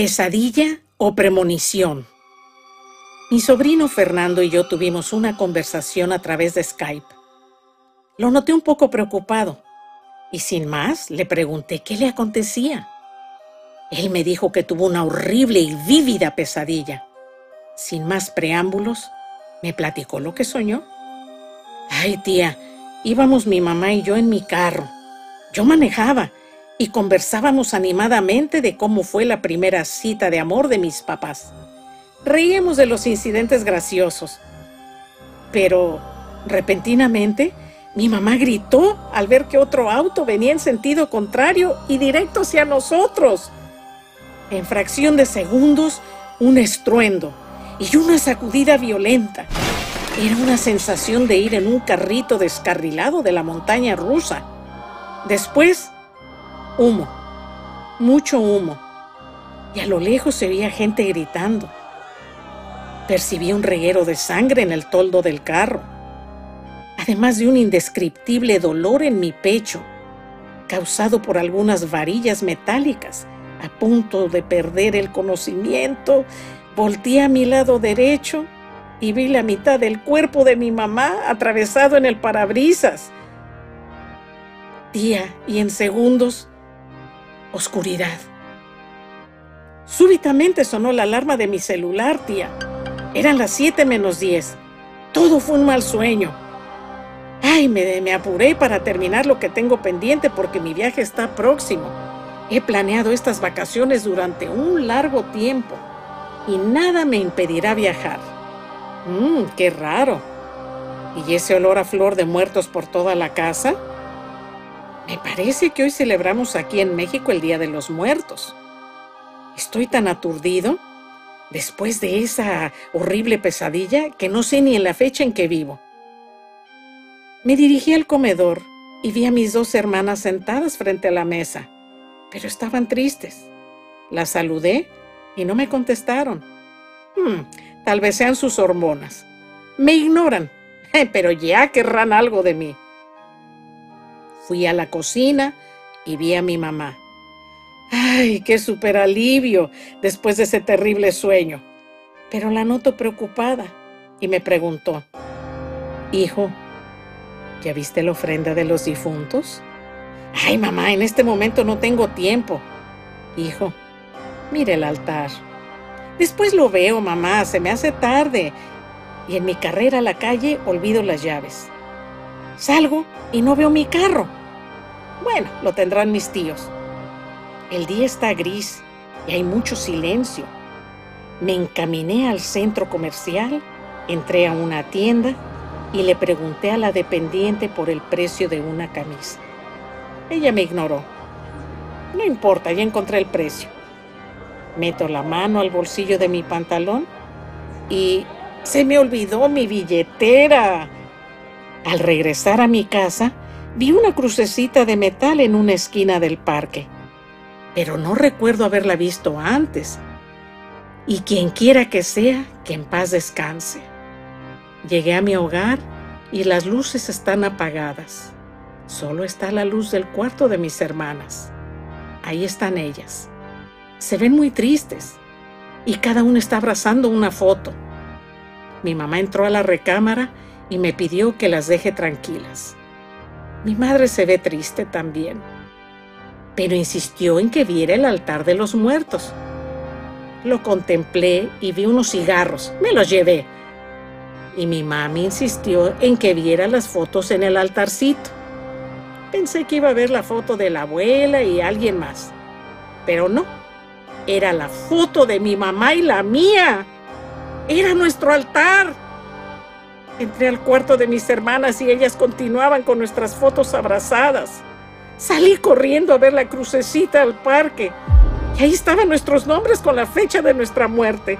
Pesadilla o premonición. Mi sobrino Fernando y yo tuvimos una conversación a través de Skype. Lo noté un poco preocupado y sin más le pregunté qué le acontecía. Él me dijo que tuvo una horrible y vívida pesadilla. Sin más preámbulos, me platicó lo que soñó. Ay, tía, íbamos mi mamá y yo en mi carro. Yo manejaba y conversábamos animadamente de cómo fue la primera cita de amor de mis papás. Reíamos de los incidentes graciosos. Pero, repentinamente, mi mamá gritó al ver que otro auto venía en sentido contrario y directo hacia nosotros. En fracción de segundos, un estruendo y una sacudida violenta. Era una sensación de ir en un carrito descarrilado de la montaña rusa. Después, Humo, mucho humo, y a lo lejos se veía gente gritando. Percibí un reguero de sangre en el toldo del carro, además de un indescriptible dolor en mi pecho, causado por algunas varillas metálicas. A punto de perder el conocimiento, volteé a mi lado derecho y vi la mitad del cuerpo de mi mamá atravesado en el parabrisas. Tía, y en segundos oscuridad. Súbitamente sonó la alarma de mi celular, tía. Eran las 7 menos 10. Todo fue un mal sueño. Ay, me, me, apuré para terminar lo que tengo pendiente porque mi viaje está próximo. He planeado estas vacaciones durante un largo tiempo y nada me impedirá viajar. Mmm, qué raro. ¿Y ese olor a flor de muertos por toda la casa? Me parece que hoy celebramos aquí en México el Día de los Muertos. Estoy tan aturdido después de esa horrible pesadilla que no sé ni en la fecha en que vivo. Me dirigí al comedor y vi a mis dos hermanas sentadas frente a la mesa, pero estaban tristes. Las saludé y no me contestaron. Hmm, tal vez sean sus hormonas. Me ignoran, pero ya querrán algo de mí. Fui a la cocina y vi a mi mamá. ¡Ay, qué super alivio después de ese terrible sueño! Pero la noto preocupada y me preguntó, Hijo, ¿ya viste la ofrenda de los difuntos? Ay, mamá, en este momento no tengo tiempo. Hijo, mire el altar. Después lo veo, mamá, se me hace tarde. Y en mi carrera a la calle olvido las llaves. Salgo y no veo mi carro. Bueno, lo tendrán mis tíos. El día está gris y hay mucho silencio. Me encaminé al centro comercial, entré a una tienda y le pregunté a la dependiente por el precio de una camisa. Ella me ignoró. No importa, ya encontré el precio. Meto la mano al bolsillo de mi pantalón y se me olvidó mi billetera. Al regresar a mi casa, vi una crucecita de metal en una esquina del parque, pero no recuerdo haberla visto antes. Y quien quiera que sea, que en paz descanse. Llegué a mi hogar y las luces están apagadas. Solo está la luz del cuarto de mis hermanas. Ahí están ellas. Se ven muy tristes y cada una está abrazando una foto. Mi mamá entró a la recámara y me pidió que las deje tranquilas. Mi madre se ve triste también, pero insistió en que viera el altar de los muertos. Lo contemplé y vi unos cigarros, me los llevé. Y mi mami insistió en que viera las fotos en el altarcito. Pensé que iba a ver la foto de la abuela y alguien más, pero no, era la foto de mi mamá y la mía. Era nuestro altar. Entré al cuarto de mis hermanas y ellas continuaban con nuestras fotos abrazadas. Salí corriendo a ver la crucecita al parque Y ahí estaban nuestros nombres con la fecha de nuestra muerte.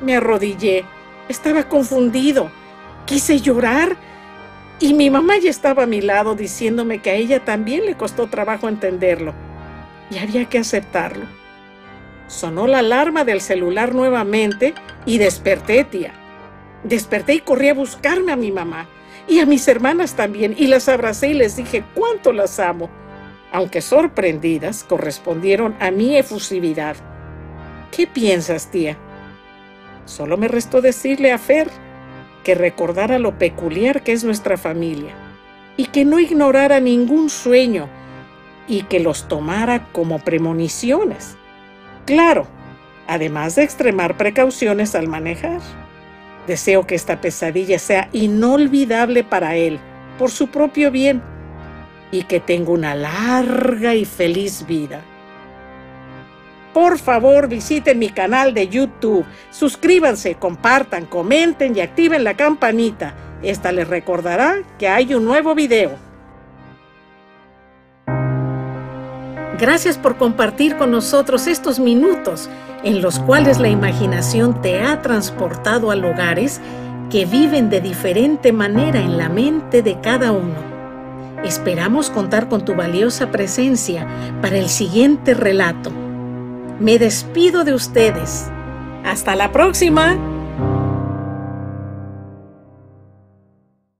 Me arrodillé. Estaba confundido. Quise llorar. Y mi mamá ya estaba a mi lado diciéndome que a ella también le costó trabajo entenderlo. Y había que aceptarlo. Sonó la alarma del celular nuevamente y desperté, tía. Desperté y corrí a buscarme a mi mamá y a mis hermanas también y las abracé y les dije cuánto las amo, aunque sorprendidas correspondieron a mi efusividad. ¿Qué piensas, tía? Solo me restó decirle a Fer que recordara lo peculiar que es nuestra familia y que no ignorara ningún sueño y que los tomara como premoniciones. Claro, además de extremar precauciones al manejar. Deseo que esta pesadilla sea inolvidable para él, por su propio bien, y que tenga una larga y feliz vida. Por favor, visiten mi canal de YouTube, suscríbanse, compartan, comenten y activen la campanita. Esta les recordará que hay un nuevo video. Gracias por compartir con nosotros estos minutos en los cuales la imaginación te ha transportado a lugares que viven de diferente manera en la mente de cada uno. Esperamos contar con tu valiosa presencia para el siguiente relato. Me despido de ustedes. Hasta la próxima.